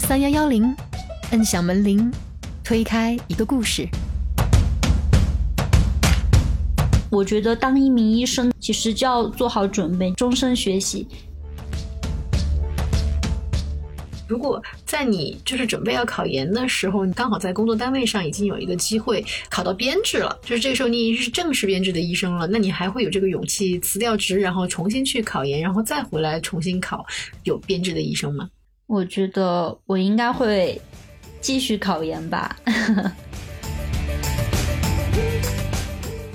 三幺幺零，摁响门铃，推开一个故事。我觉得当一名医生，其实就要做好准备，终身学习。如果在你就是准备要考研的时候，你刚好在工作单位上已经有一个机会考到编制了，就是这个时候你已经是正式编制的医生了，那你还会有这个勇气辞掉职，然后重新去考研，然后再回来重新考有编制的医生吗？我觉得我应该会继续考研吧。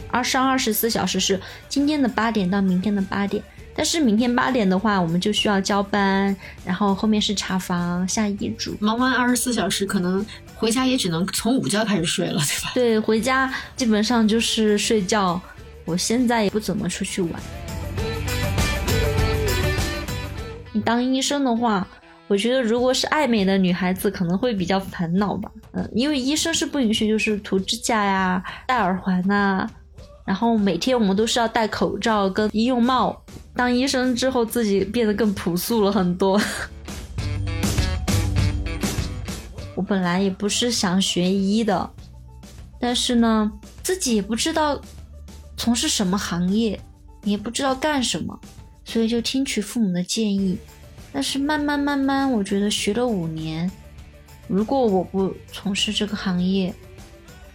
二上二十四小时是今天的八点到明天的八点。但是明天八点的话，我们就需要交班，然后后面是查房、下遗嘱，忙完二十四小时，可能回家也只能从午觉开始睡了，对吧？对，回家基本上就是睡觉。我现在也不怎么出去玩。你当医生的话，我觉得如果是爱美的女孩子，可能会比较烦恼吧。嗯，因为医生是不允许就是涂指甲呀、戴耳环呐。然后每天我们都是要戴口罩跟医用帽。当医生之后，自己变得更朴素了很多。我本来也不是想学医的，但是呢，自己也不知道从事什么行业，也不知道干什么，所以就听取父母的建议。但是慢慢慢慢，我觉得学了五年，如果我不从事这个行业，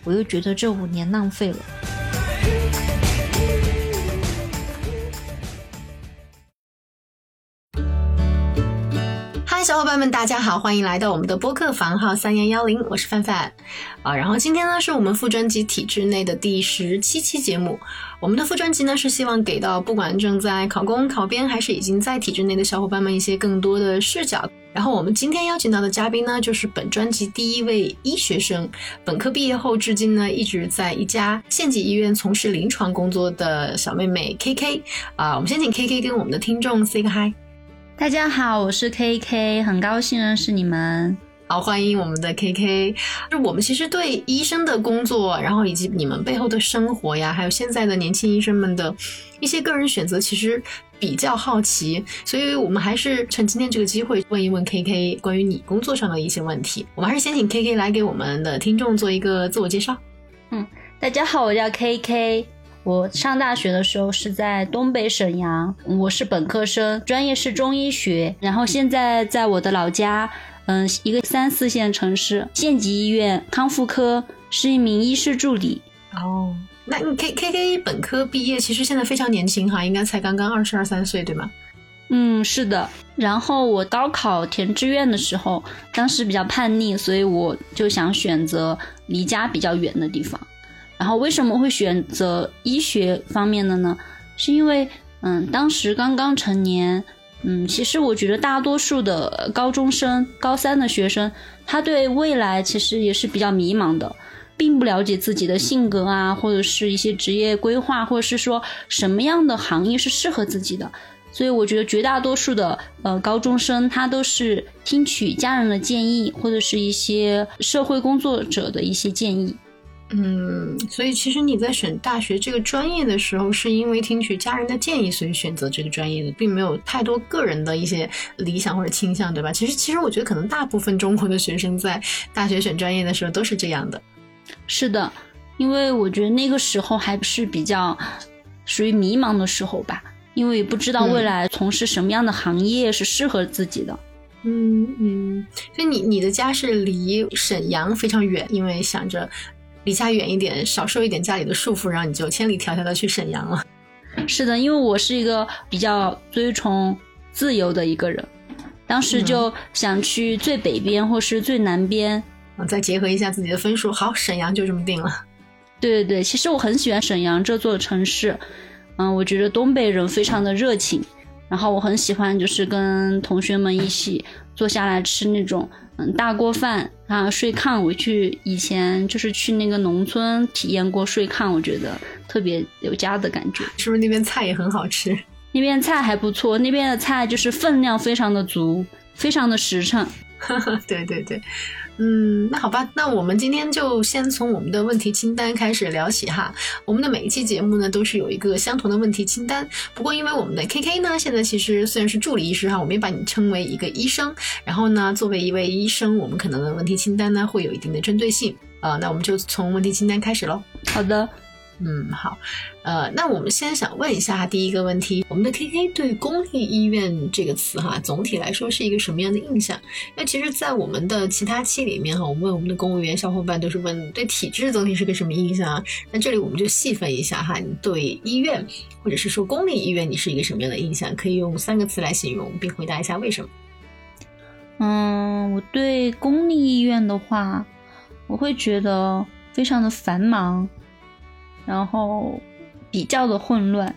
我又觉得这五年浪费了。伴们，大家好，欢迎来到我们的播客房号三幺幺零，我是范范啊。然后今天呢，是我们副专辑体制内的第十七期节目。我们的副专辑呢，是希望给到不管正在考公、考编，还是已经在体制内的小伙伴们一些更多的视角。然后我们今天邀请到的嘉宾呢，就是本专辑第一位医学生，本科毕业后至今呢，一直在一家县级医院从事临床工作的小妹妹 K K 啊。我们先请 K K 跟我们的听众 say 个 hi。大家好，我是 K K，很高兴认识你们。好，欢迎我们的 K K。就我们其实对医生的工作，然后以及你们背后的生活呀，还有现在的年轻医生们的一些个人选择，其实比较好奇。所以我们还是趁今天这个机会问一问 K K 关于你工作上的一些问题。我们还是先请 K K 来给我们的听众做一个自我介绍。嗯，大家好，我叫 K K。我上大学的时候是在东北沈阳，我是本科生，专业是中医学。然后现在在我的老家，嗯，一个三四线城市县级医院康复科，是一名医师助理。哦，那你 K K K 本科毕业，其实现在非常年轻哈，应该才刚刚二十二三岁，对吗？嗯，是的。然后我高考填志愿的时候，当时比较叛逆，所以我就想选择离家比较远的地方。然后为什么会选择医学方面的呢？是因为，嗯，当时刚刚成年，嗯，其实我觉得大多数的高中生、高三的学生，他对未来其实也是比较迷茫的，并不了解自己的性格啊，或者是一些职业规划，或者是说什么样的行业是适合自己的。所以我觉得绝大多数的呃高中生，他都是听取家人的建议，或者是一些社会工作者的一些建议。嗯，所以其实你在选大学这个专业的时候，是因为听取家人的建议，所以选择这个专业的，并没有太多个人的一些理想或者倾向，对吧？其实，其实我觉得可能大部分中国的学生在大学选专业的时候都是这样的。是的，因为我觉得那个时候还是比较属于迷茫的时候吧，因为不知道未来从事什么样的行业是适合自己的。嗯嗯，所以你你的家是离沈阳非常远，因为想着。离家远一点，少受一点家里的束缚，然后你就千里迢迢的去沈阳了。是的，因为我是一个比较追崇自由的一个人，当时就想去最北边或是最南边，再结合一下自己的分数，好，沈阳就这么定了。对对对，其实我很喜欢沈阳这座城市，嗯，我觉得东北人非常的热情，然后我很喜欢就是跟同学们一起坐下来吃那种嗯。大锅饭啊，睡炕。我去以前就是去那个农村体验过睡炕，我觉得特别有家的感觉。是不是那边菜也很好吃？那边菜还不错，那边的菜就是分量非常的足，非常的实诚。对 对对，嗯，那好吧，那我们今天就先从我们的问题清单开始聊起哈。我们的每一期节目呢，都是有一个相同的问题清单。不过因为我们的 KK 呢，现在其实虽然是助理医师哈，我们也把你称为一个医生。然后呢，作为一位医生，我们可能的问题清单呢，会有一定的针对性。啊，那我们就从问题清单开始喽。好的。嗯，好，呃，那我们先想问一下第一个问题，我们的 KK 对公立医院这个词哈，总体来说是一个什么样的印象？那其实，在我们的其他期里面哈，我们问我们的公务员小伙伴都是问对体制总体是个什么印象啊？那这里我们就细分一下哈，你对医院或者是说公立医院你是一个什么样的印象？可以用三个词来形容，并回答一下为什么？嗯，我对公立医院的话，我会觉得非常的繁忙。然后比较的混乱，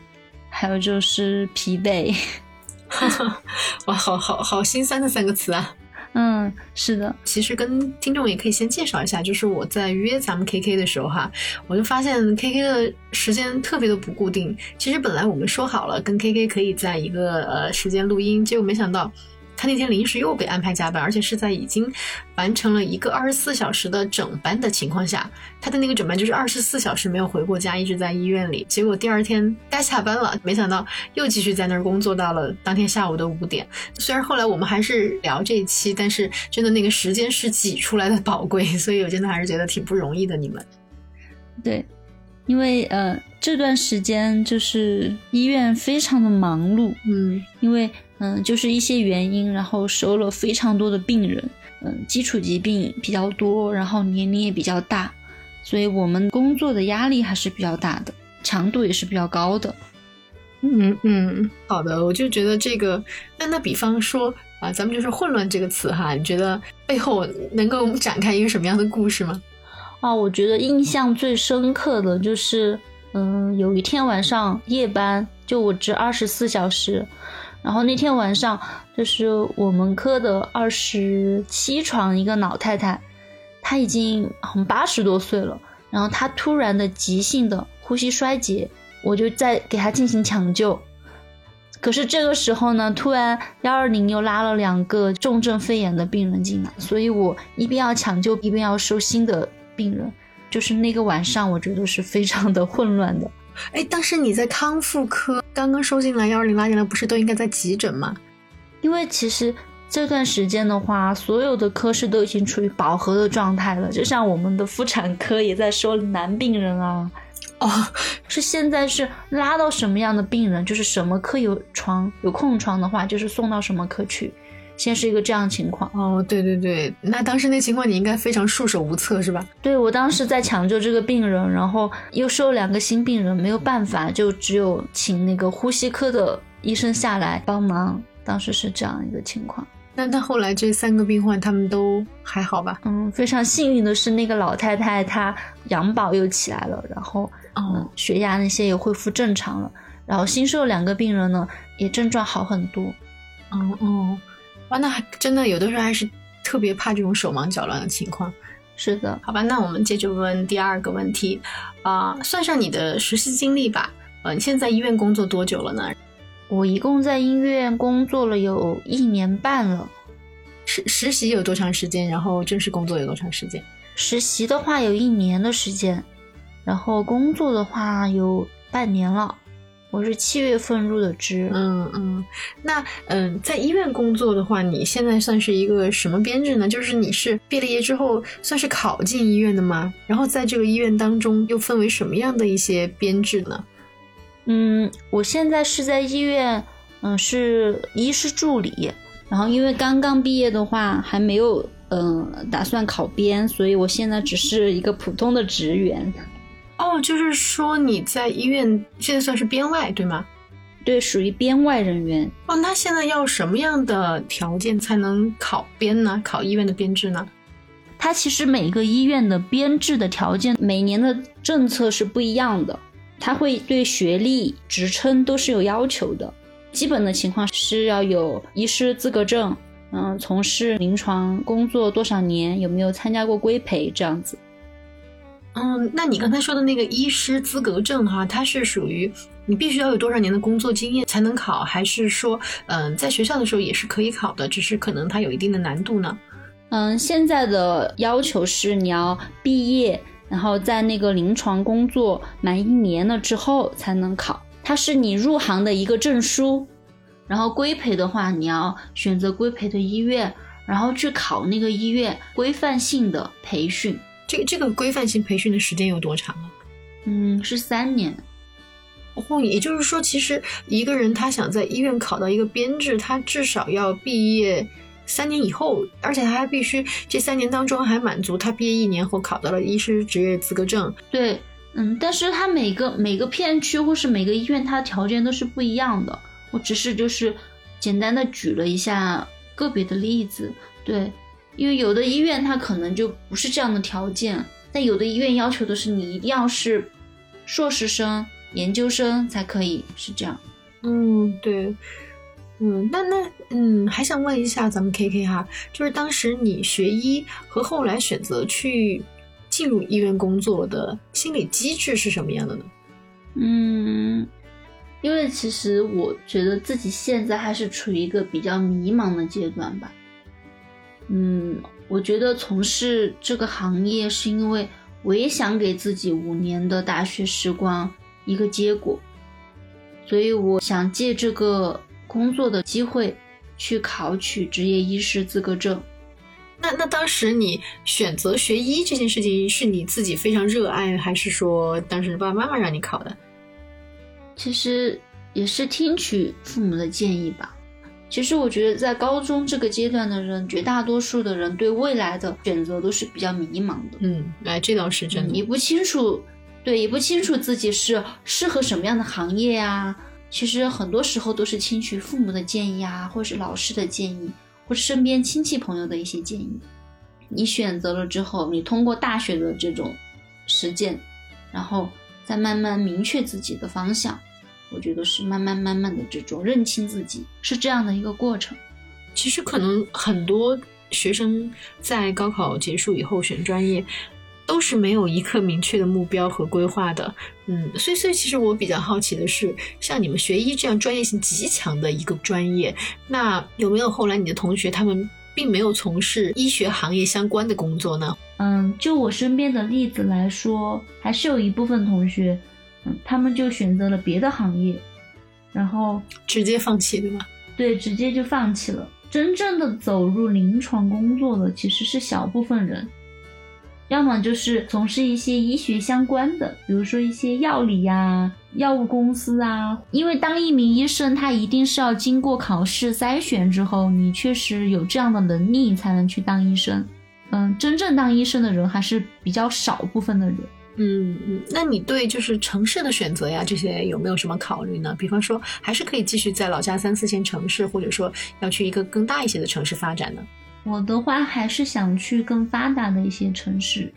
还有就是疲惫，哇，好好好心酸的三个词啊！嗯，是的，其实跟听众也可以先介绍一下，就是我在约咱们 KK 的时候哈，我就发现 KK 的时间特别的不固定。其实本来我们说好了跟 KK 可以在一个呃时间录音，结果没想到。他那天临时又被安排加班，而且是在已经完成了一个二十四小时的整班的情况下，他的那个整班就是二十四小时没有回过家，一直在医院里。结果第二天该下班了，没想到又继续在那儿工作到了当天下午的五点。虽然后来我们还是聊这一期，但是真的那个时间是挤出来的宝贵，所以我真的还是觉得挺不容易的。你们，对，因为呃这段时间就是医院非常的忙碌，嗯，因为。嗯，就是一些原因，然后收了非常多的病人，嗯，基础疾病比较多，然后年龄也比较大，所以我们工作的压力还是比较大的，强度也是比较高的。嗯嗯，好的，我就觉得这个，那那比方说啊，咱们就是混乱这个词哈，你觉得背后能够展开一个什么样的故事吗？啊，我觉得印象最深刻的就是，嗯，有一天晚上夜班，就我值二十四小时。然后那天晚上，就是我们科的二十七床一个老太太，她已经很八十多岁了。然后她突然的急性的呼吸衰竭，我就在给她进行抢救。可是这个时候呢，突然幺二零又拉了两个重症肺炎的病人进来，所以我一边要抢救，一边要收新的病人。就是那个晚上，我觉得是非常的混乱的。哎，但是你在康复科刚刚收进来，幺二零拉进来，不是都应该在急诊吗？因为其实这段时间的话，所有的科室都已经处于饱和的状态了。就像我们的妇产科也在收男病人啊，哦，是现在是拉到什么样的病人，就是什么科有床有空床的话，就是送到什么科去。现在是一个这样的情况哦，对对对，那当时那情况你应该非常束手无策是吧？对我当时在抢救这个病人，然后又收两个新病人，没有办法，就只有请那个呼吸科的医生下来帮忙。当时是这样一个情况。那那后来这三个病患他们都还好吧？嗯，非常幸运的是那个老太太她阳保又起来了，然后嗯血压那些也恢复正常了，然后新收两个病人呢也症状好很多。哦哦。哇，那还真的有的时候还是特别怕这种手忙脚乱的情况。是的，好吧，那我们接着问第二个问题，啊，算上你的实习经历吧，呃，你现在在医院工作多久了呢？我一共在医院工作了有一年半了。实实习有多长时间？然后正式工作有多长时间？实习的话有一年的时间，然后工作的话有半年了。我是七月份入的职，嗯嗯，那嗯，在医院工作的话，你现在算是一个什么编制呢？就是你是毕了业之后算是考进医院的吗？然后在这个医院当中又分为什么样的一些编制呢？嗯，我现在是在医院，嗯，是医师助理，然后因为刚刚毕业的话还没有嗯打算考编，所以我现在只是一个普通的职员。哦，就是说你在医院现在算是编外对吗？对，属于编外人员。哦，那现在要什么样的条件才能考编呢？考医院的编制呢？它其实每个医院的编制的条件，每年的政策是不一样的，它会对学历、职称都是有要求的。基本的情况是要有医师资格证，嗯，从事临床工作多少年，有没有参加过规培这样子。嗯，那你刚才说的那个医师资格证哈，它是属于你必须要有多少年的工作经验才能考，还是说，嗯，在学校的时候也是可以考的，只是可能它有一定的难度呢？嗯，现在的要求是你要毕业，然后在那个临床工作满一年了之后才能考，它是你入行的一个证书。然后规培的话，你要选择规培的医院，然后去考那个医院规范性的培训。这个这个规范性培训的时间有多长啊？嗯，是三年。哦，也就是说，其实一个人他想在医院考到一个编制，他至少要毕业三年以后，而且他还必须这三年当中还满足他毕业一年后考到了医师职业资格证。对，嗯，但是他每个每个片区或是每个医院，它条件都是不一样的。我只是就是简单的举了一下个别的例子，对，因为有的医院它可能就不是这样的条件，但有的医院要求的是你一定要是硕士生。研究生才可以是这样，嗯，对，嗯，那那嗯，还想问一下咱们 K K 哈，就是当时你学医和后来选择去进入医院工作的心理机制是什么样的呢？嗯，因为其实我觉得自己现在还是处于一个比较迷茫的阶段吧。嗯，我觉得从事这个行业是因为我也想给自己五年的大学时光。一个结果，所以我想借这个工作的机会去考取职业医师资格证。那那当时你选择学医这件事情是你自己非常热爱，还是说当时爸爸妈妈让你考的？其实也是听取父母的建议吧。其实我觉得在高中这个阶段的人，绝大多数的人对未来的选择都是比较迷茫的。嗯，哎，这倒是真的，你不清楚。对，也不清楚自己是适合什么样的行业呀。其实很多时候都是听取父母的建议啊，或者是老师的建议，或者身边亲戚朋友的一些建议。你选择了之后，你通过大学的这种实践，然后再慢慢明确自己的方向。我觉得是慢慢慢慢的这种认清自己，是这样的一个过程。其实可能很多学生在高考结束以后选专业。都是没有一个明确的目标和规划的，嗯，所以所以其实我比较好奇的是，像你们学医这样专业性极强的一个专业，那有没有后来你的同学他们并没有从事医学行业相关的工作呢？嗯，就我身边的例子来说，还是有一部分同学，嗯，他们就选择了别的行业，然后直接放弃，对吧？对，直接就放弃了。真正的走入临床工作的其实是小部分人。要么就是从事一些医学相关的，比如说一些药理呀、药物公司啊。因为当一名医生，他一定是要经过考试筛选之后，你确实有这样的能力才能去当医生。嗯，真正当医生的人还是比较少部分的人。嗯嗯，那你对就是城市的选择呀，这些有没有什么考虑呢？比方说，还是可以继续在老家三四线城市，或者说要去一个更大一些的城市发展呢？我的话还是想去更发达的一些城市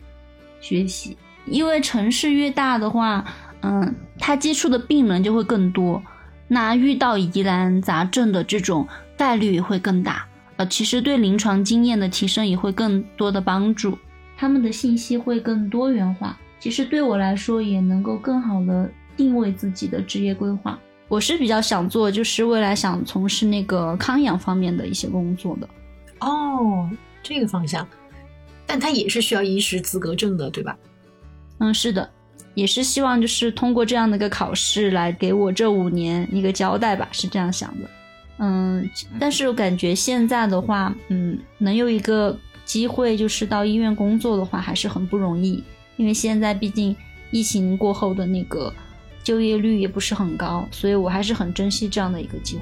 学习，因为城市越大的话，嗯，他接触的病人就会更多，那遇到疑难杂症的这种概率也会更大，呃，其实对临床经验的提升也会更多的帮助，他们的信息会更多元化，其实对我来说也能够更好的定位自己的职业规划。我是比较想做，就是未来想从事那个康养方面的一些工作的。哦，这个方向，但他也是需要医师资格证的，对吧？嗯，是的，也是希望就是通过这样的一个考试来给我这五年一个交代吧，是这样想的。嗯，但是我感觉现在的话，嗯，能有一个机会就是到医院工作的话，还是很不容易，因为现在毕竟疫情过后的那个就业率也不是很高，所以我还是很珍惜这样的一个机会。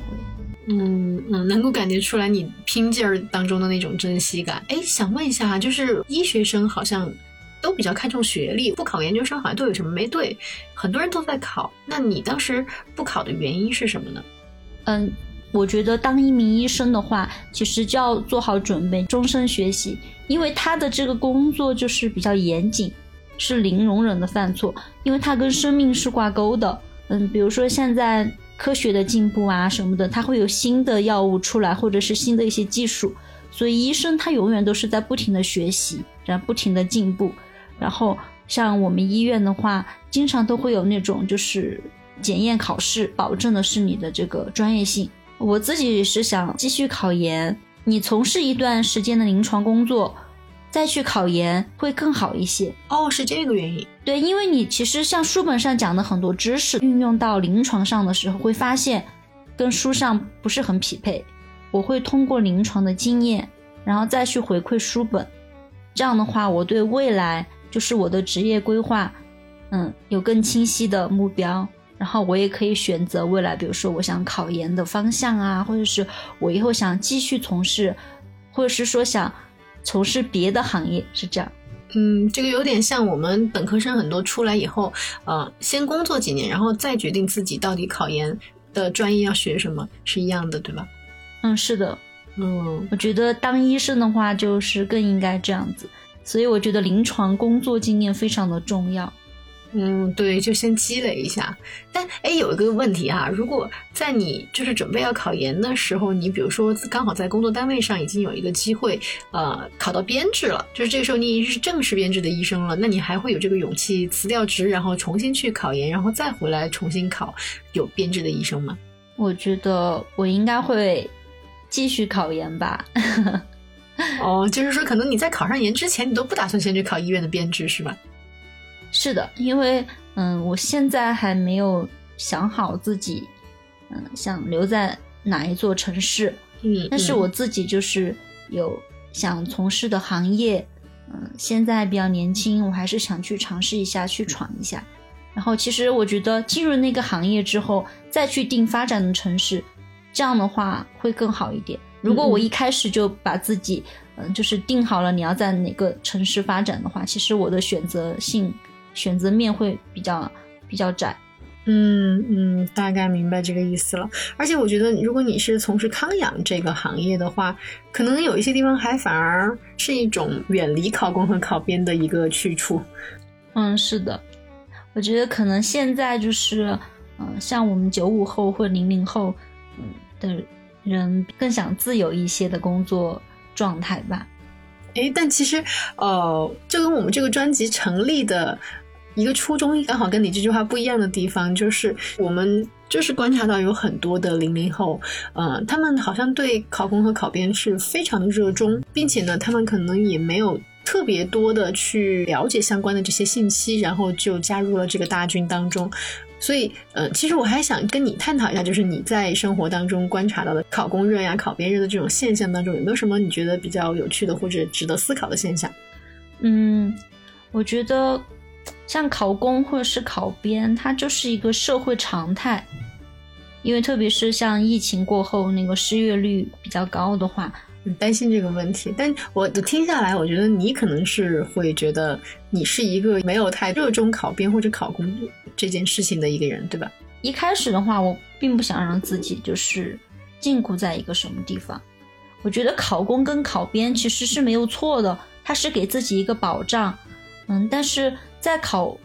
嗯嗯，能够感觉出来你拼劲儿当中的那种珍惜感。哎，想问一下，就是医学生好像都比较看重学历，不考研究生好像都有什么没对？很多人都在考，那你当时不考的原因是什么呢？嗯，我觉得当一名医生的话，其实就要做好准备，终身学习，因为他的这个工作就是比较严谨，是零容忍的犯错，因为它跟生命是挂钩的。嗯，比如说现在。科学的进步啊什么的，它会有新的药物出来，或者是新的一些技术，所以医生他永远都是在不停的学习，然后不停的进步。然后像我们医院的话，经常都会有那种就是检验考试，保证的是你的这个专业性。我自己是想继续考研，你从事一段时间的临床工作，再去考研会更好一些。哦，是这个原因。对，因为你其实像书本上讲的很多知识，运用到临床上的时候，会发现跟书上不是很匹配。我会通过临床的经验，然后再去回馈书本。这样的话，我对未来就是我的职业规划，嗯，有更清晰的目标。然后我也可以选择未来，比如说我想考研的方向啊，或者是我以后想继续从事，或者是说想从事别的行业，是这样。嗯，这个有点像我们本科生很多出来以后，呃，先工作几年，然后再决定自己到底考研的专业要学什么，是一样的，对吧？嗯，是的。嗯，我觉得当医生的话，就是更应该这样子。所以我觉得临床工作经验非常的重要。嗯，对，就先积累一下。但哎，有一个问题哈，如果在你就是准备要考研的时候，你比如说刚好在工作单位上已经有一个机会，呃，考到编制了，就是这个时候你已经是正式编制的医生了，那你还会有这个勇气辞掉职，然后重新去考研，然后再回来重新考有编制的医生吗？我觉得我应该会继续考研吧。哦，就是说可能你在考上研之前，你都不打算先去考医院的编制，是吧？是的，因为嗯，我现在还没有想好自己嗯想留在哪一座城市，嗯，但是我自己就是有想从事的行业，嗯，现在比较年轻，我还是想去尝试一下，去闯一下。然后其实我觉得进入那个行业之后，再去定发展的城市，这样的话会更好一点。如果我一开始就把自己嗯就是定好了你要在哪个城市发展的话，其实我的选择性。选择面会比较比较窄，嗯嗯，大概明白这个意思了。而且我觉得，如果你是从事康养这个行业的话，可能有一些地方还反而是一种远离考公和考编的一个去处。嗯，是的，我觉得可能现在就是，嗯，像我们九五后或零零后，嗯的人更想自由一些的工作状态吧。哎，但其实，呃，就跟我们这个专辑成立的。一个初衷刚好跟你这句话不一样的地方，就是我们 就是观察到有很多的零零后，呃，他们好像对考公和考编是非常的热衷，并且呢，他们可能也没有特别多的去了解相关的这些信息，然后就加入了这个大军当中。所以，呃，其实我还想跟你探讨一下，就是你在生活当中观察到的考公热呀、考编热的这种现象当中，有没有什么你觉得比较有趣的或者值得思考的现象？嗯，我觉得。像考公或者是考编，它就是一个社会常态，因为特别是像疫情过后那个失业率比较高的话，很担心这个问题。但我听下来，我觉得你可能是会觉得你是一个没有太热衷考编或者考公这件事情的一个人，对吧？一开始的话，我并不想让自己就是禁锢在一个什么地方。我觉得考公跟考编其实是没有错的，它是给自己一个保障。嗯，但是在考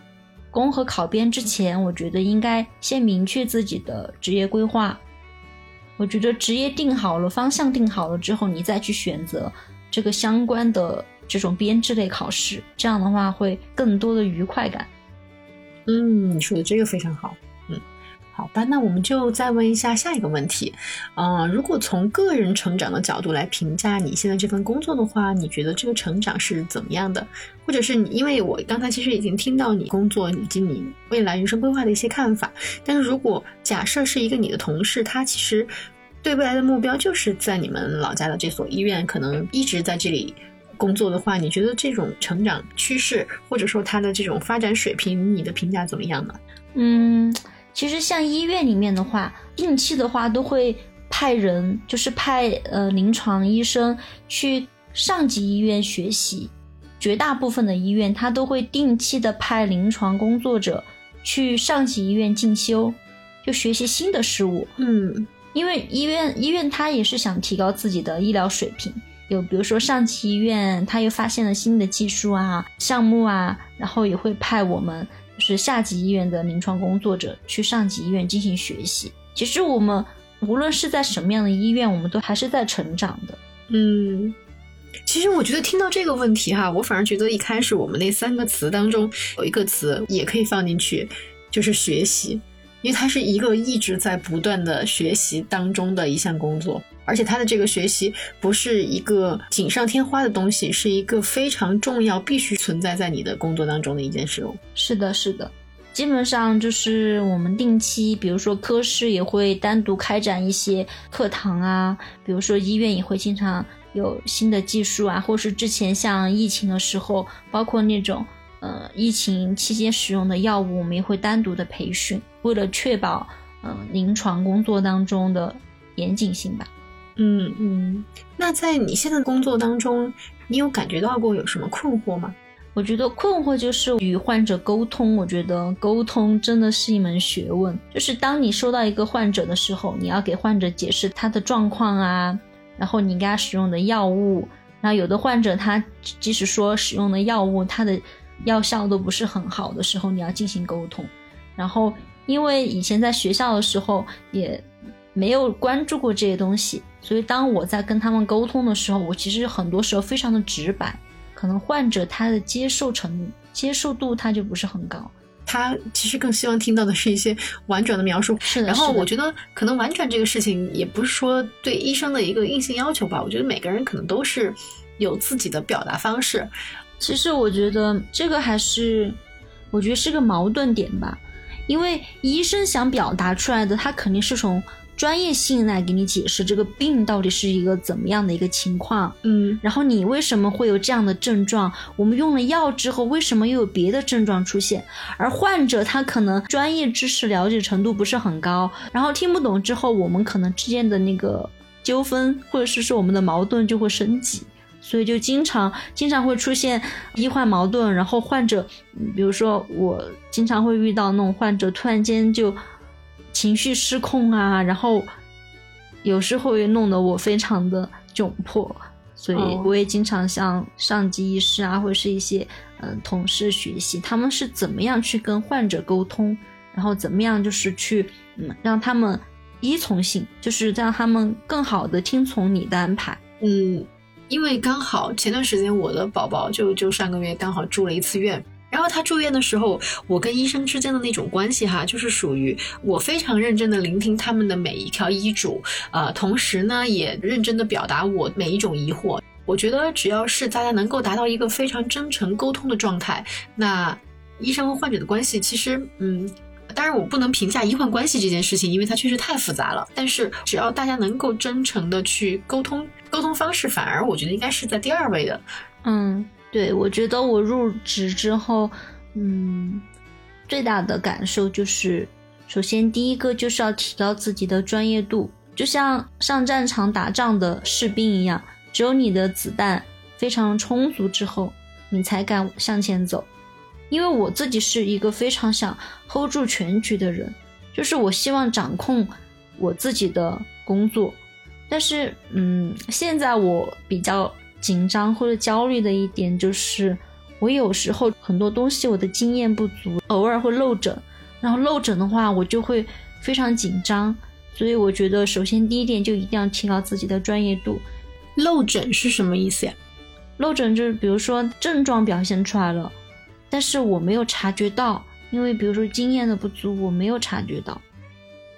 公和考编之前，我觉得应该先明确自己的职业规划。我觉得职业定好了，方向定好了之后，你再去选择这个相关的这种编制类考试，这样的话会更多的愉快感。嗯，你说的这个非常好。好吧，那我们就再问一下下一个问题，呃，如果从个人成长的角度来评价你现在这份工作的话，你觉得这个成长是怎么样的？或者是你，因为我刚才其实已经听到你工作以及你未来人生规划的一些看法，但是如果假设是一个你的同事，他其实对未来的目标就是在你们老家的这所医院，可能一直在这里工作的话，你觉得这种成长趋势或者说他的这种发展水平，你的评价怎么样呢？嗯。其实像医院里面的话，定期的话都会派人，就是派呃临床医生去上级医院学习。绝大部分的医院，他都会定期的派临床工作者去上级医院进修，就学习新的事物。嗯，因为医院医院他也是想提高自己的医疗水平。有比如说上级医院，他又发现了新的技术啊、项目啊，然后也会派我们。是下级医院的临床工作者去上级医院进行学习。其实我们无论是在什么样的医院，我们都还是在成长的。嗯，其实我觉得听到这个问题哈，我反而觉得一开始我们那三个词当中有一个词也可以放进去，就是学习。因为它是一个一直在不断的学习当中的一项工作，而且它的这个学习不是一个锦上添花的东西，是一个非常重要、必须存在在你的工作当中的一件事物。是的，是的。基本上就是我们定期，比如说科室也会单独开展一些课堂啊，比如说医院也会经常有新的技术啊，或是之前像疫情的时候，包括那种呃疫情期间使用的药物，我们也会单独的培训，为了确保呃临床工作当中的严谨性吧。嗯嗯，那在你现在工作当中，你有感觉到过有什么困惑吗？我觉得困惑就是与患者沟通。我觉得沟通真的是一门学问。就是当你收到一个患者的时候，你要给患者解释他的状况啊，然后你给他使用的药物。然后有的患者他即使说使用的药物，他的药效都不是很好的时候，你要进行沟通。然后因为以前在学校的时候也没有关注过这些东西，所以当我在跟他们沟通的时候，我其实很多时候非常的直白。可能患者他的接受程度、接受度他就不是很高，他其实更希望听到的是一些婉转的描述。是的，然后我觉得可能婉转这个事情也不是说对医生的一个硬性要求吧。我觉得每个人可能都是有自己的表达方式。其实我觉得这个还是，我觉得是个矛盾点吧，因为医生想表达出来的，他肯定是从。专业性来给你解释这个病到底是一个怎么样的一个情况，嗯，然后你为什么会有这样的症状？我们用了药之后，为什么又有别的症状出现？而患者他可能专业知识了解程度不是很高，然后听不懂之后，我们可能之间的那个纠纷或者是说我们的矛盾就会升级，所以就经常经常会出现医患矛盾，然后患者，比如说我经常会遇到那种患者突然间就。情绪失控啊，然后有时候也弄得我非常的窘迫，所以我也经常向上级医师啊，或者是一些嗯同事学习，他们是怎么样去跟患者沟通，然后怎么样就是去嗯让他们依从性，就是让他们更好的听从你的安排。嗯，因为刚好前段时间我的宝宝就就上个月刚好住了一次院。然后他住院的时候，我跟医生之间的那种关系哈，就是属于我非常认真的聆听他们的每一条医嘱，呃，同时呢也认真的表达我每一种疑惑。我觉得只要是大家能够达到一个非常真诚沟通的状态，那医生和患者的关系其实，嗯，当然我不能评价医患关系这件事情，因为它确实太复杂了。但是只要大家能够真诚的去沟通，沟通方式反而我觉得应该是在第二位的，嗯。对，我觉得我入职之后，嗯，最大的感受就是，首先第一个就是要提高自己的专业度，就像上战场打仗的士兵一样，只有你的子弹非常充足之后，你才敢向前走。因为我自己是一个非常想 hold 住全局的人，就是我希望掌控我自己的工作，但是，嗯，现在我比较。紧张或者焦虑的一点就是，我有时候很多东西我的经验不足，偶尔会漏诊，然后漏诊的话我就会非常紧张，所以我觉得首先第一点就一定要提高自己的专业度。漏诊是什么意思呀？漏诊就是比如说症状表现出来了，但是我没有察觉到，因为比如说经验的不足，我没有察觉到。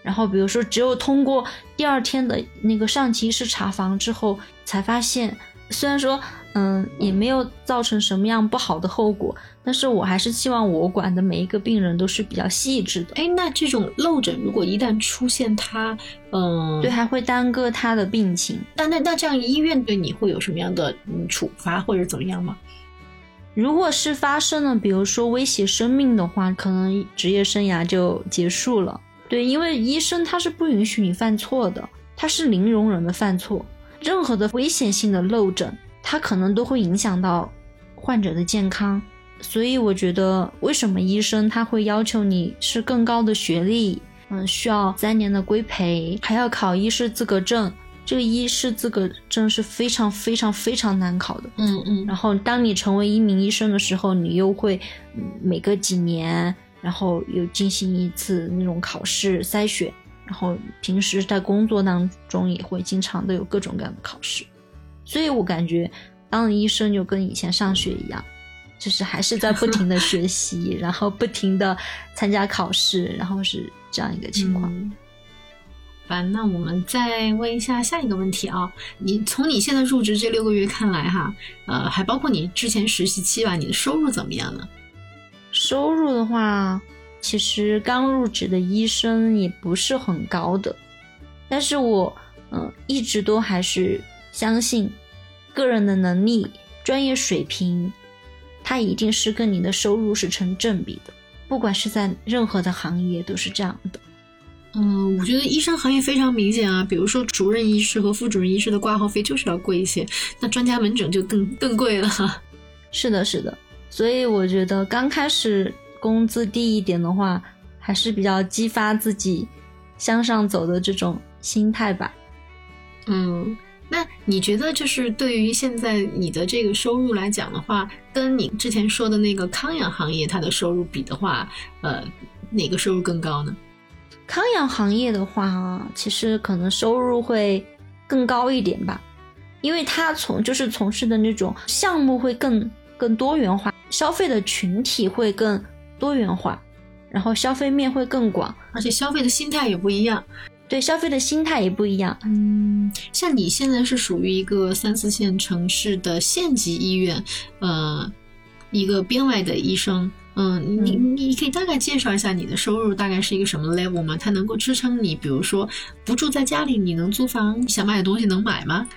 然后比如说只有通过第二天的那个上级医师查房之后才发现。虽然说，嗯，也没有造成什么样不好的后果，但是我还是希望我管的每一个病人都是比较细致的。哎，那这种漏诊如果一旦出现，他，嗯，对，还会耽搁他的病情。那那那这样医院对你会有什么样的嗯处罚或者怎么样吗？如果是发生了，比如说威胁生命的话，可能职业生涯就结束了。对，因为医生他是不允许你犯错的，他是零容忍的犯错。任何的危险性的漏诊，它可能都会影响到患者的健康，所以我觉得，为什么医生他会要求你是更高的学历，嗯，需要三年的规培，还要考医师资格证。这个医师资格证是非常非常非常难考的，嗯嗯。然后，当你成为一名医生的时候，你又会每隔几年，然后又进行一次那种考试筛选。然后平时在工作当中也会经常的有各种各样的考试，所以我感觉当了医生就跟以前上学一样，就是还是在不停的学习，然后不停的参加考试，然后是这样一个情况。嗯反那我们再问一下下一个问题啊，你从你现在入职这六个月看来哈，呃，还包括你之前实习期吧，你的收入怎么样呢？收入的话，其实刚入职的医生也不是很高的，但是我嗯、呃一直都还是相信个人的能力、专业水平，它一定是跟你的收入是成正比的，不管是在任何的行业都是这样的。嗯，我觉得医生行业非常明显啊，比如说主任医师和副主任医师的挂号费就是要贵一些，那专家门诊就更更贵了。是的，是的，所以我觉得刚开始工资低一点的话，还是比较激发自己向上走的这种心态吧。嗯，那你觉得就是对于现在你的这个收入来讲的话，跟你之前说的那个康养行业它的收入比的话，呃，哪个收入更高呢？康养行业的话，其实可能收入会更高一点吧，因为他从就是从事的那种项目会更更多元化，消费的群体会更多元化，然后消费面会更广，而且消费的心态也不一样。对消费的心态也不一样。嗯，像你现在是属于一个三四线城市的县级医院，呃，一个编外的医生。嗯，你你可以大概介绍一下你的收入大概是一个什么 level 吗？它能够支撑你，比如说不住在家里，你能租房，想买的东西能买吗？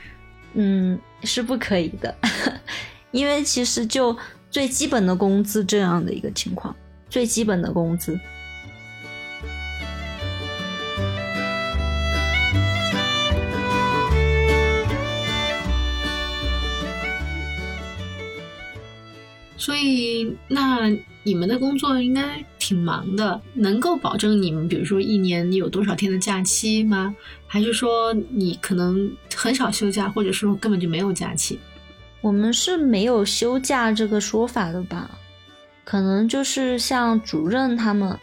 嗯，是不可以的，因为其实就最基本的工资这样的一个情况，最基本的工资。所以，那你们的工作应该挺忙的，能够保证你们，比如说一年你有多少天的假期吗？还是说你可能很少休假，或者说根本就没有假期？我们是没有休假这个说法的吧？可能就是像主任他们，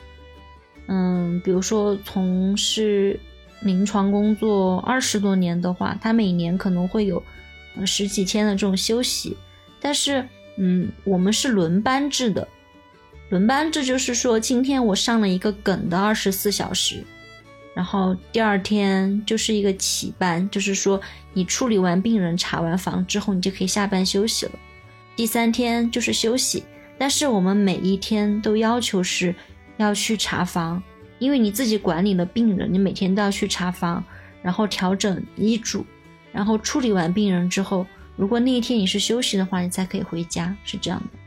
嗯，比如说从事临床工作二十多年的话，他每年可能会有十几天的这种休息，但是。嗯，我们是轮班制的，轮班制就是说，今天我上了一个梗的二十四小时，然后第二天就是一个起班，就是说你处理完病人、查完房之后，你就可以下班休息了。第三天就是休息，但是我们每一天都要求是要去查房，因为你自己管理了病人，你每天都要去查房，然后调整医嘱，然后处理完病人之后。如果那一天你是休息的话，你才可以回家，是这样的。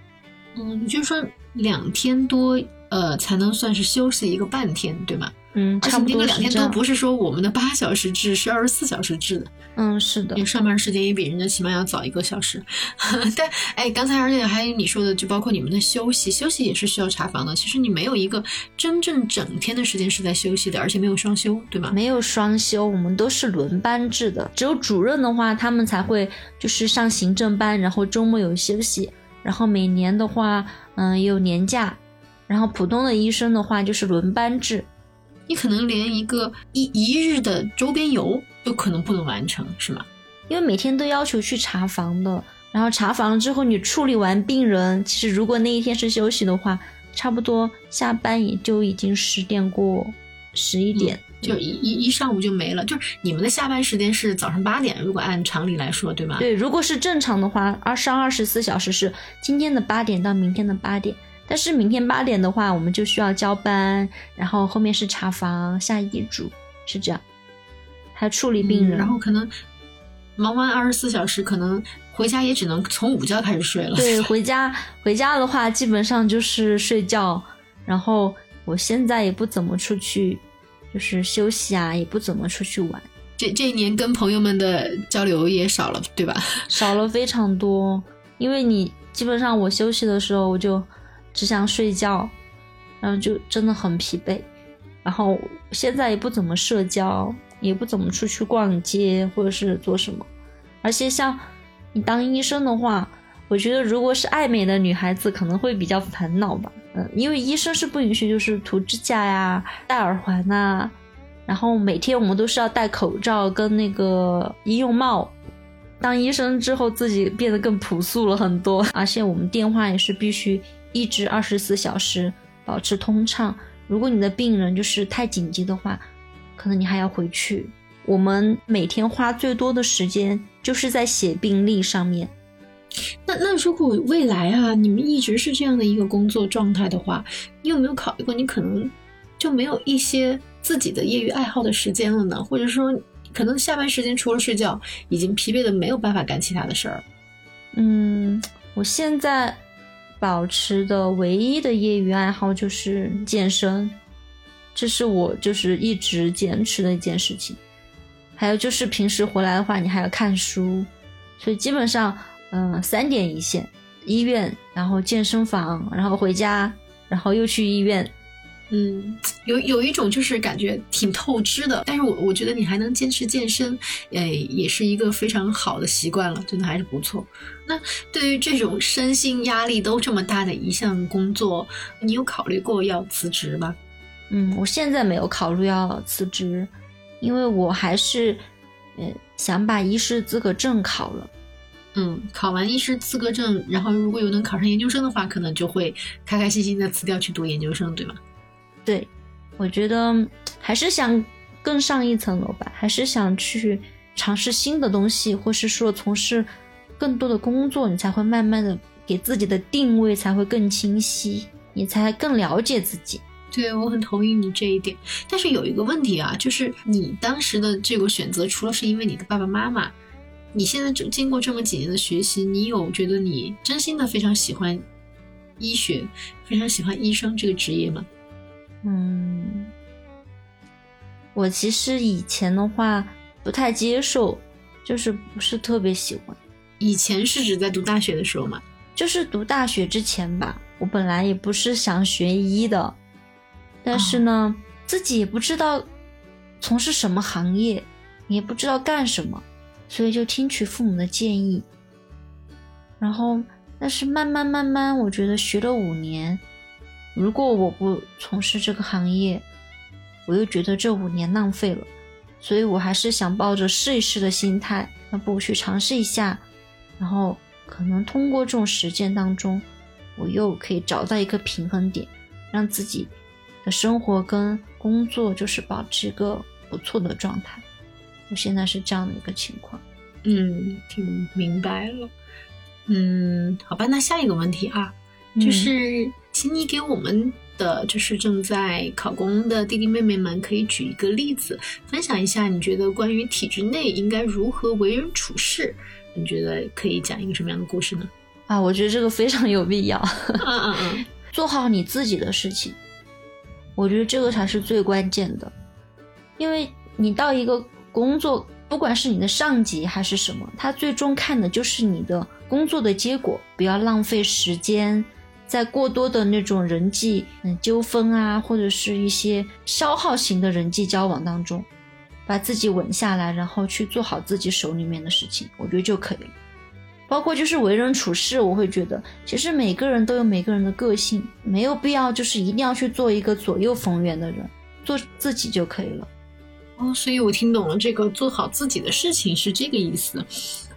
嗯，也就是说两天多，呃，才能算是休息一个半天，对吗？嗯，差不多两天都不是说我们的八小时制，是二十四小时制的。嗯，是的，上班时间也比人家起码要早一个小时。但哎，刚才而且还有你说的，就包括你们的休息，休息也是需要查房的。其实你没有一个真正整天的时间是在休息的，而且没有双休，对吗？没有双休，我们都是轮班制的。只有主任的话，他们才会就是上行政班，然后周末有休息，然后每年的话，嗯，也有年假。然后普通的医生的话就是轮班制。你可能连一个一一日的周边游都可能不能完成，是吗？因为每天都要求去查房的，然后查房之后你处理完病人，其实如果那一天是休息的话，差不多下班也就已经十点过十一点，嗯、就一一一上午就没了。就是你们的下班时间是早上八点，如果按常理来说，对吗？对，如果是正常的话，二上二十四小时是今天的八点到明天的八点。但是明天八点的话，我们就需要交班，然后后面是查房、下医嘱，是这样，还处理病人，嗯、然后可能忙完二十四小时，可能回家也只能从午觉开始睡了。对，回家回家的话，基本上就是睡觉。然后我现在也不怎么出去，就是休息啊，也不怎么出去玩。这这一年跟朋友们的交流也少了，对吧？少了非常多，因为你基本上我休息的时候我就。只想睡觉，然后就真的很疲惫，然后现在也不怎么社交，也不怎么出去逛街或者是做什么，而且像你当医生的话，我觉得如果是爱美的女孩子可能会比较烦恼吧，嗯，因为医生是不允许就是涂指甲呀、戴耳环呐、然后每天我们都是要戴口罩跟那个医用帽。当医生之后，自己变得更朴素了很多，而且我们电话也是必须一直二十四小时保持通畅。如果你的病人就是太紧急的话，可能你还要回去。我们每天花最多的时间就是在写病历上面。那那如果未来啊，你们一直是这样的一个工作状态的话，你有没有考虑过，你可能就没有一些自己的业余爱好的时间了呢？或者说，可能下班时间除了睡觉，已经疲惫的没有办法干其他的事儿。嗯，我现在保持的唯一的业余爱好就是健身，这是我就是一直坚持的一件事情。还有就是平时回来的话，你还要看书，所以基本上，嗯，三点一线：医院，然后健身房，然后回家，然后又去医院。嗯，有有一种就是感觉挺透支的，但是我我觉得你还能坚持健身，哎，也是一个非常好的习惯了，真的还是不错。那对于这种身心压力都这么大的一项工作，你有考虑过要辞职吗？嗯，我现在没有考虑要辞职。因为我还是，呃，想把医师资格证考了，嗯，考完医师资格证，然后如果有能考上研究生的话，可能就会开开心心的辞掉去读研究生，对吗？对，我觉得还是想更上一层楼吧，还是想去尝试新的东西，或是说从事更多的工作，你才会慢慢的给自己的定位才会更清晰，你才更了解自己。对，我很同意你这一点，但是有一个问题啊，就是你当时的这个选择，除了是因为你的爸爸妈妈，你现在经经过这么几年的学习，你有觉得你真心的非常喜欢医学，非常喜欢医生这个职业吗？嗯，我其实以前的话不太接受，就是不是特别喜欢。以前是指在读大学的时候吗？就是读大学之前吧，我本来也不是想学医的。但是呢，自己也不知道从事什么行业，也不知道干什么，所以就听取父母的建议。然后，但是慢慢慢慢，我觉得学了五年，如果我不从事这个行业，我又觉得这五年浪费了，所以我还是想抱着试一试的心态，要不去尝试一下，然后可能通过这种实践当中，我又可以找到一个平衡点，让自己。的生活跟工作就是保持一个不错的状态，我现在是这样的一个情况。嗯，听明白了。嗯，好吧，那下一个问题啊，就是请你给我们的就是正在考公的弟弟妹妹们，可以举一个例子，分享一下你觉得关于体制内应该如何为人处事？你觉得可以讲一个什么样的故事呢？啊，我觉得这个非常有必要。嗯嗯嗯，做好你自己的事情。我觉得这个才是最关键的，因为你到一个工作，不管是你的上级还是什么，他最终看的就是你的工作的结果。不要浪费时间在过多的那种人际嗯纠纷啊，或者是一些消耗型的人际交往当中，把自己稳下来，然后去做好自己手里面的事情，我觉得就可以了。包括就是为人处事，我会觉得其实每个人都有每个人的个性，没有必要就是一定要去做一个左右逢源的人，做自己就可以了。哦，所以我听懂了，这个做好自己的事情是这个意思。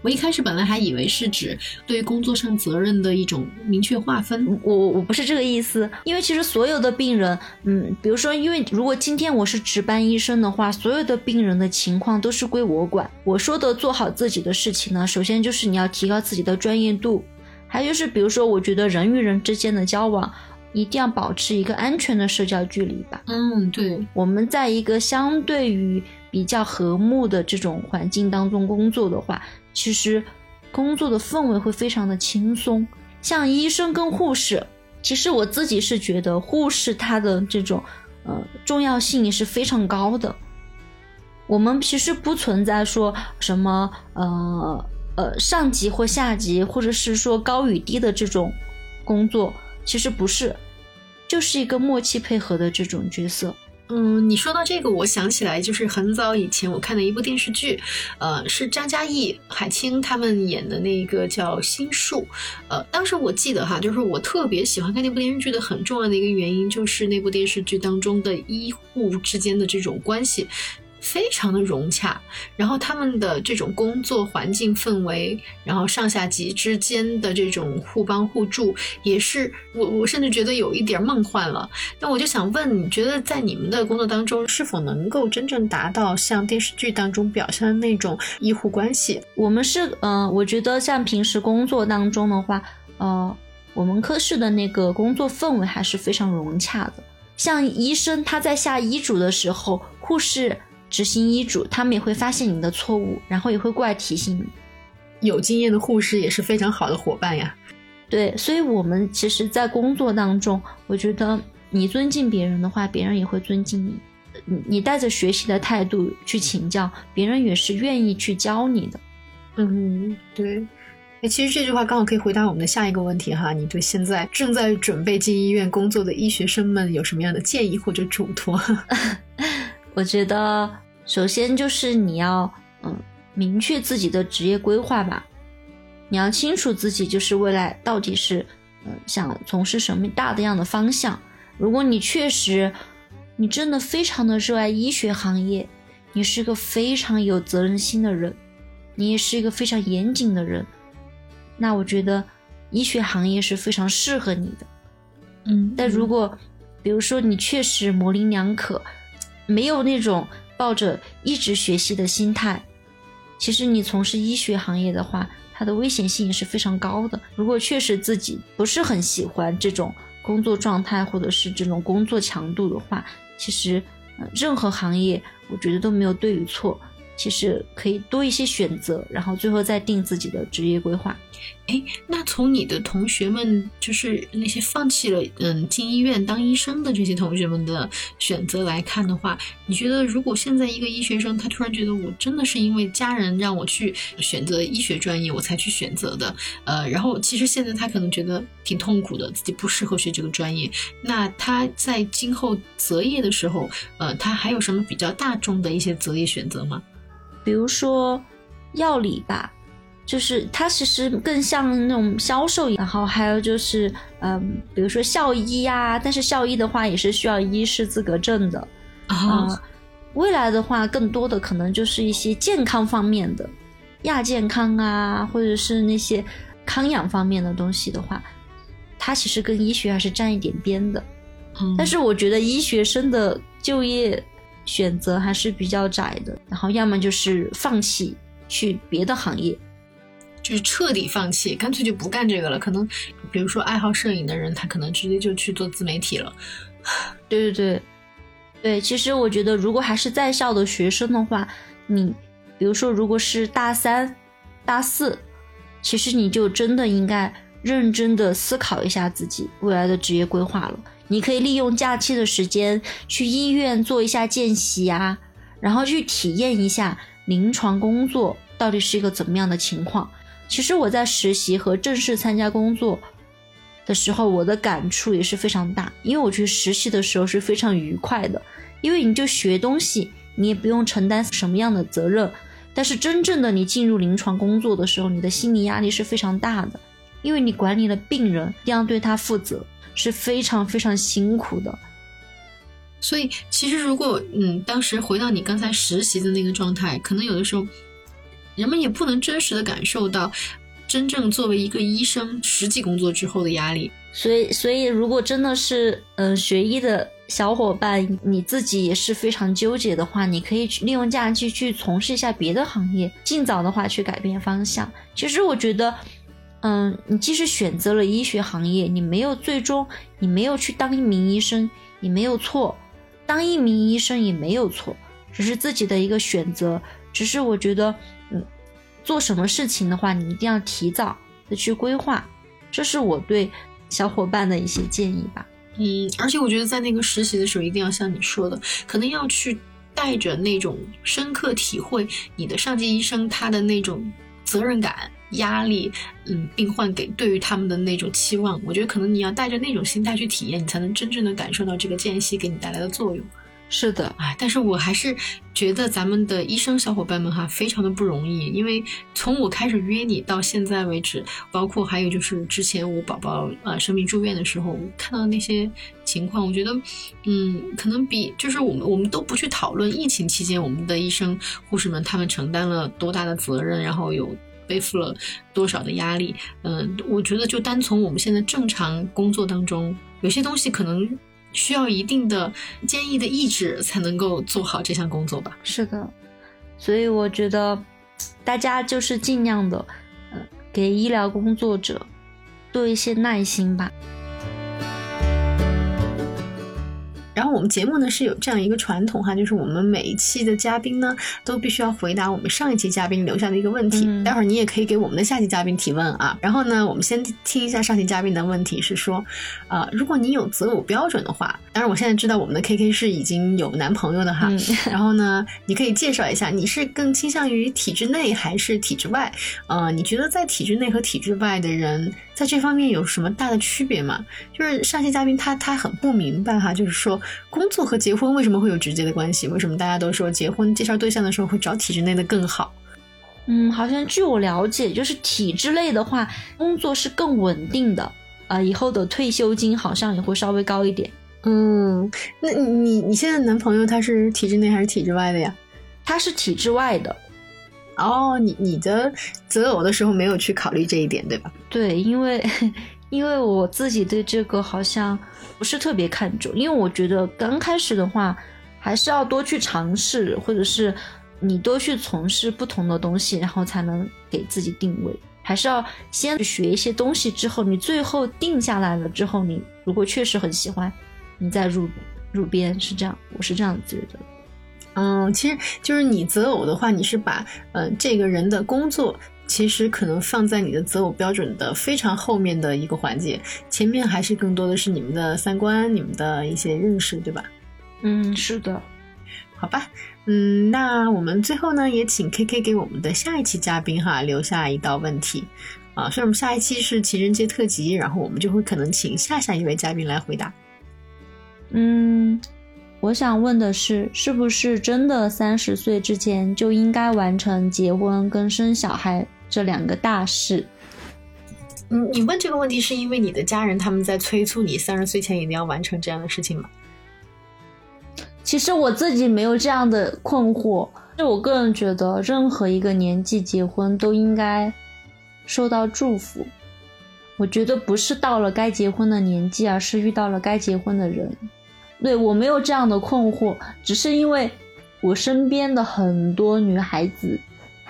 我一开始本来还以为是指对工作上责任的一种明确划分，我我不是这个意思，因为其实所有的病人，嗯，比如说，因为如果今天我是值班医生的话，所有的病人的情况都是归我管。我说的做好自己的事情呢，首先就是你要提高自己的专业度，还有就是比如说，我觉得人与人之间的交往一定要保持一个安全的社交距离吧。嗯，对，我们在一个相对于比较和睦的这种环境当中工作的话。其实，工作的氛围会非常的轻松。像医生跟护士，其实我自己是觉得护士他的这种呃重要性也是非常高的。我们其实不存在说什么呃呃上级或下级，或者是说高与低的这种工作，其实不是，就是一个默契配合的这种角色。嗯，你说到这个，我想起来，就是很早以前我看的一部电视剧，呃，是张嘉译、海清他们演的那个叫《心术》。呃，当时我记得哈，就是我特别喜欢看那部电视剧的很重要的一个原因，就是那部电视剧当中的医护之间的这种关系。非常的融洽，然后他们的这种工作环境氛围，然后上下级之间的这种互帮互助，也是我我甚至觉得有一点梦幻了。那我就想问，你觉得在你们的工作当中，是否能够真正达到像电视剧当中表现的那种医护关系？我们是，呃，我觉得像平时工作当中的话，呃，我们科室的那个工作氛围还是非常融洽的。像医生他在下医嘱的时候，护士。执行医嘱，他们也会发现你的错误，然后也会过来提醒你。有经验的护士也是非常好的伙伴呀。对，所以我们其实，在工作当中，我觉得你尊敬别人的话，别人也会尊敬你。你你带着学习的态度去请教，别人也是愿意去教你的。嗯，对。哎，其实这句话刚好可以回答我们的下一个问题哈。你对现在正在准备进医院工作的医学生们有什么样的建议或者嘱托？我觉得，首先就是你要，嗯，明确自己的职业规划吧。你要清楚自己就是未来到底是，嗯，想从事什么大的样的方向。如果你确实，你真的非常的热爱医学行业，你是个非常有责任心的人，你也是一个非常严谨的人，那我觉得医学行业是非常适合你的。嗯，但如果，比如说你确实模棱两可。没有那种抱着一直学习的心态，其实你从事医学行业的话，它的危险性也是非常高的。如果确实自己不是很喜欢这种工作状态，或者是这种工作强度的话，其实，任何行业我觉得都没有对与错。其实可以多一些选择，然后最后再定自己的职业规划。哎，那从你的同学们，就是那些放弃了嗯进医院当医生的这些同学们的选择来看的话，你觉得如果现在一个医学生他突然觉得我真的是因为家人让我去选择医学专业我才去选择的，呃，然后其实现在他可能觉得挺痛苦的，自己不适合学这个专业，那他在今后择业的时候，呃，他还有什么比较大众的一些择业选择吗？比如说药理吧，就是它其实更像那种销售，然后还有就是，嗯，比如说校医呀，但是校医的话也是需要医师资格证的啊。未来的话，更多的可能就是一些健康方面的亚健康啊，或者是那些康养方面的东西的话，它其实跟医学还是沾一点边的。但是我觉得医学生的就业。选择还是比较窄的，然后要么就是放弃去别的行业，就是彻底放弃，干脆就不干这个了。可能比如说爱好摄影的人，他可能直接就去做自媒体了。对对对，对，其实我觉得如果还是在校的学生的话，你比如说如果是大三、大四，其实你就真的应该认真的思考一下自己未来的职业规划了。你可以利用假期的时间去医院做一下见习呀，然后去体验一下临床工作到底是一个怎么样的情况。其实我在实习和正式参加工作的时候，我的感触也是非常大。因为我去实习的时候是非常愉快的，因为你就学东西，你也不用承担什么样的责任。但是真正的你进入临床工作的时候，你的心理压力是非常大的，因为你管理了病人，一定要对他负责。是非常非常辛苦的，所以其实如果嗯，当时回到你刚才实习的那个状态，可能有的时候人们也不能真实的感受到真正作为一个医生实际工作之后的压力。所以，所以如果真的是嗯学医的小伙伴，你自己也是非常纠结的话，你可以去利用假期去从事一下别的行业，尽早的话去改变方向。其实我觉得。嗯，你即使选择了医学行业，你没有最终，你没有去当一名医生，也没有错；当一名医生也没有错，只是自己的一个选择。只是我觉得，做什么事情的话，你一定要提早的去规划。这是我对小伙伴的一些建议吧。嗯，而且我觉得在那个实习的时候，一定要像你说的，可能要去带着那种深刻体会你的上级医生他的那种责任感。压力，嗯，病患给对于他们的那种期望，我觉得可能你要带着那种心态去体验，你才能真正的感受到这个间隙给你带来的作用。是的，哎，但是我还是觉得咱们的医生小伙伴们哈，非常的不容易，因为从我开始约你到现在为止，包括还有就是之前我宝宝呃生病住院的时候，看到那些情况，我觉得，嗯，可能比就是我们我们都不去讨论疫情期间我们的医生护士们他们承担了多大的责任，然后有背负了多少的压力，嗯、我觉得就单从我们现在正常工作当中，有些东西可能。需要一定的坚毅的意志才能够做好这项工作吧。是的，所以我觉得大家就是尽量的，呃，给医疗工作者多一些耐心吧。然后我们节目呢是有这样一个传统哈，就是我们每一期的嘉宾呢都必须要回答我们上一期嘉宾留下的一个问题。嗯待会儿你也可以给我们的下期嘉宾提问啊。然后呢，我们先听一下上期嘉宾的问题是说，呃，如果你有择偶标准的话，当然我现在知道我们的 KK 是已经有男朋友的哈。嗯然后呢，你可以介绍一下，你是更倾向于体制内还是体制外？呃，你觉得在体制内和体制外的人在这方面有什么大的区别吗？就是上期嘉宾他他很不明白哈，就是说工作和结婚为什么会有直接的关系？为什么大家都说结婚介绍对象的时候会找体制内的更好？嗯，好像据我了解，就是体制类的话，工作是更稳定的，啊、以后的退休金好像也会稍微高一点。嗯，那你你你现在男朋友他是体制内还是体制外的呀？他是体制外的，哦，你你的择偶的时候没有去考虑这一点，对吧？对，因为 因为我自己对这个好像不是特别看重，因为我觉得刚开始的话，还是要多去尝试，或者是你多去从事不同的东西，然后才能给自己定位。还是要先学一些东西，之后你最后定下来了之后，你如果确实很喜欢，你再入入编，是这样，我是这样觉得。嗯，其实就是你择偶的话，你是把呃这个人的工作，其实可能放在你的择偶标准的非常后面的一个环节，前面还是更多的是你们的三观、你们的一些认识，对吧？嗯，是的。好吧，嗯，那我们最后呢，也请 KK 给我们的下一期嘉宾哈留下一道问题啊，所以我们下一期是情人节特辑，然后我们就会可能请下下一位嘉宾来回答。嗯，我想问的是，是不是真的三十岁之前就应该完成结婚跟生小孩这两个大事？你你问这个问题是因为你的家人他们在催促你三十岁前一定要完成这样的事情吗？其实我自己没有这样的困惑，就我个人觉得，任何一个年纪结婚都应该受到祝福。我觉得不是到了该结婚的年纪，而是遇到了该结婚的人。对我没有这样的困惑，只是因为我身边的很多女孩子，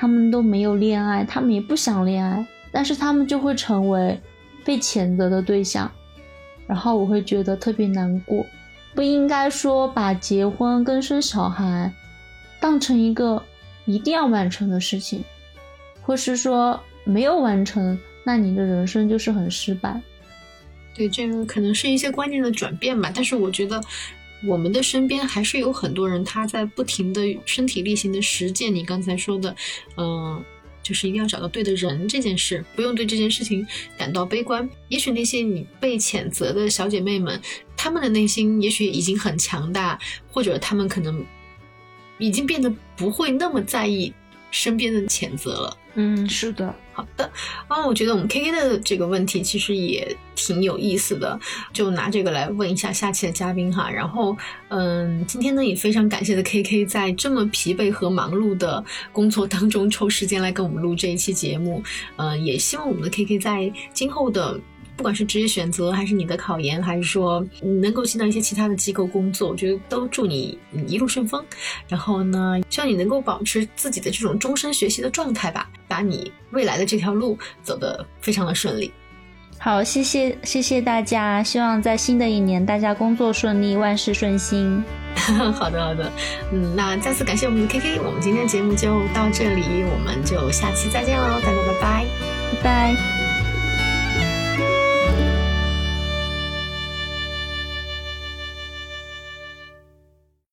他们都没有恋爱，他们也不想恋爱，但是他们就会成为被谴责的对象，然后我会觉得特别难过。不应该说把结婚跟生小孩当成一个一定要完成的事情，或是说没有完成，那你的人生就是很失败。对，这个可能是一些观念的转变吧。但是我觉得，我们的身边还是有很多人，他在不停的身体力行的实践你刚才说的，嗯、就是一定要找到对的人这件事，不用对这件事情感到悲观。也许那些你被谴责的小姐妹们，她们的内心也许已经很强大，或者她们可能已经变得不会那么在意身边的谴责了。嗯，是的，好的，啊，我觉得我们 K K 的这个问题其实也挺有意思的，就拿这个来问一下下期的嘉宾哈。然后，嗯，今天呢也非常感谢的 K K 在这么疲惫和忙碌的工作当中抽时间来跟我们录这一期节目，嗯，也希望我们的 K K 在今后的。不管是职业选择，还是你的考研，还是说你能够进到一些其他的机构工作，我觉得都祝你嗯一路顺风。然后呢，希望你能够保持自己的这种终身学习的状态吧，把你未来的这条路走得非常的顺利。好，谢谢谢谢大家，希望在新的一年大家工作顺利，万事顺心。好的，好的，嗯，那再次感谢我们的 KK，我们今天的节目就到这里，我们就下期再见喽，大家拜拜。拜拜。